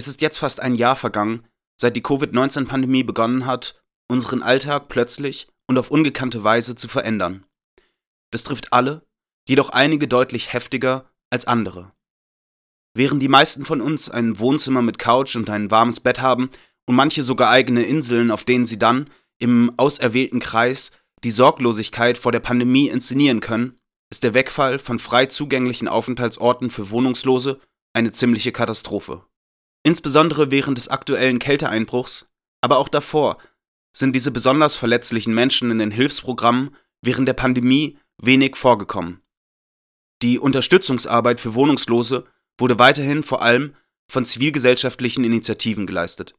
Es ist jetzt fast ein Jahr vergangen, seit die Covid-19-Pandemie begonnen hat, unseren Alltag plötzlich und auf ungekannte Weise zu verändern. Das trifft alle, jedoch einige deutlich heftiger als andere. Während die meisten von uns ein Wohnzimmer mit Couch und ein warmes Bett haben und manche sogar eigene Inseln, auf denen sie dann im auserwählten Kreis die Sorglosigkeit vor der Pandemie inszenieren können, ist der Wegfall von frei zugänglichen Aufenthaltsorten für Wohnungslose eine ziemliche Katastrophe. Insbesondere während des aktuellen Kälteeinbruchs, aber auch davor, sind diese besonders verletzlichen Menschen in den Hilfsprogrammen während der Pandemie wenig vorgekommen. Die Unterstützungsarbeit für Wohnungslose wurde weiterhin vor allem von zivilgesellschaftlichen Initiativen geleistet.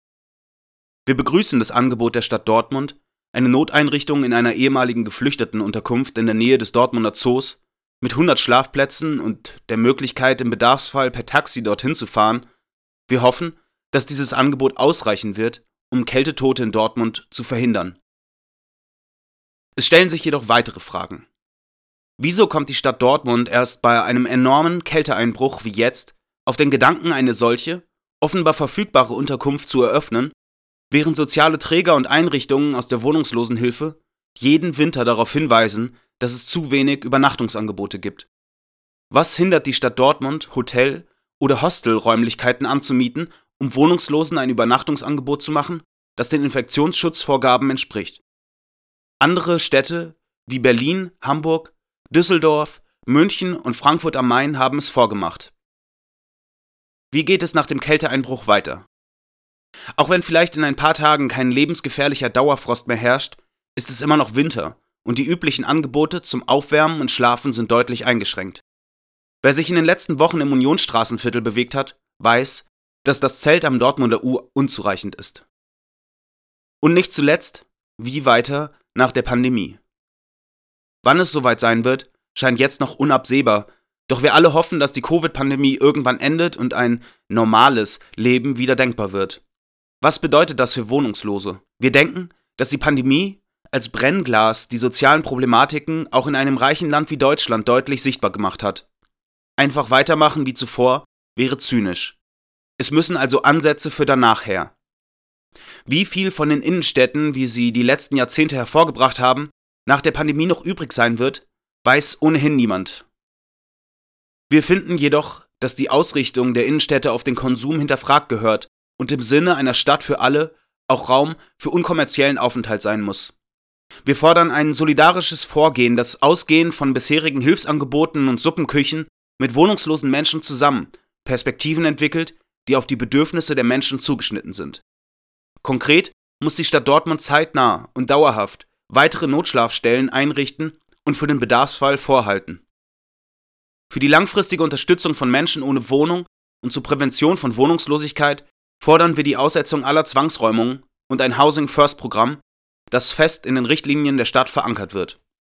Wir begrüßen das Angebot der Stadt Dortmund, eine Noteinrichtung in einer ehemaligen Geflüchtetenunterkunft in der Nähe des Dortmunder Zoos mit 100 Schlafplätzen und der Möglichkeit, im Bedarfsfall per Taxi dorthin zu fahren. Wir hoffen, dass dieses Angebot ausreichen wird, um Kältetote in Dortmund zu verhindern. Es stellen sich jedoch weitere Fragen. Wieso kommt die Stadt Dortmund erst bei einem enormen Kälteeinbruch wie jetzt auf den Gedanken, eine solche, offenbar verfügbare Unterkunft zu eröffnen, während soziale Träger und Einrichtungen aus der Wohnungslosenhilfe jeden Winter darauf hinweisen, dass es zu wenig Übernachtungsangebote gibt? Was hindert die Stadt Dortmund, Hotel- oder Hostelräumlichkeiten anzumieten, um Wohnungslosen ein Übernachtungsangebot zu machen, das den Infektionsschutzvorgaben entspricht? Andere Städte wie Berlin, Hamburg, Düsseldorf, München und Frankfurt am Main haben es vorgemacht. Wie geht es nach dem Kälteeinbruch weiter? Auch wenn vielleicht in ein paar Tagen kein lebensgefährlicher Dauerfrost mehr herrscht, ist es immer noch Winter und die üblichen Angebote zum Aufwärmen und Schlafen sind deutlich eingeschränkt. Wer sich in den letzten Wochen im Unionsstraßenviertel bewegt hat, weiß, dass das Zelt am Dortmunder U unzureichend ist. Und nicht zuletzt, wie weiter nach der Pandemie. Wann es soweit sein wird, scheint jetzt noch unabsehbar, doch wir alle hoffen, dass die Covid-Pandemie irgendwann endet und ein normales Leben wieder denkbar wird. Was bedeutet das für Wohnungslose? Wir denken, dass die Pandemie als Brennglas die sozialen Problematiken auch in einem reichen Land wie Deutschland deutlich sichtbar gemacht hat. Einfach weitermachen wie zuvor wäre zynisch. Es müssen also Ansätze für danach her. Wie viel von den Innenstädten, wie sie die letzten Jahrzehnte hervorgebracht haben, nach der Pandemie noch übrig sein wird, weiß ohnehin niemand. Wir finden jedoch, dass die Ausrichtung der Innenstädte auf den Konsum hinterfragt gehört und im Sinne einer Stadt für alle auch Raum für unkommerziellen Aufenthalt sein muss. Wir fordern ein solidarisches Vorgehen, das ausgehend von bisherigen Hilfsangeboten und Suppenküchen mit wohnungslosen Menschen zusammen Perspektiven entwickelt, die auf die Bedürfnisse der Menschen zugeschnitten sind. Konkret muss die Stadt Dortmund zeitnah und dauerhaft weitere Notschlafstellen einrichten und für den Bedarfsfall vorhalten. Für die langfristige Unterstützung von Menschen ohne Wohnung und zur Prävention von Wohnungslosigkeit fordern wir die Aussetzung aller Zwangsräumungen und ein Housing First Programm, das fest in den Richtlinien der Stadt verankert wird.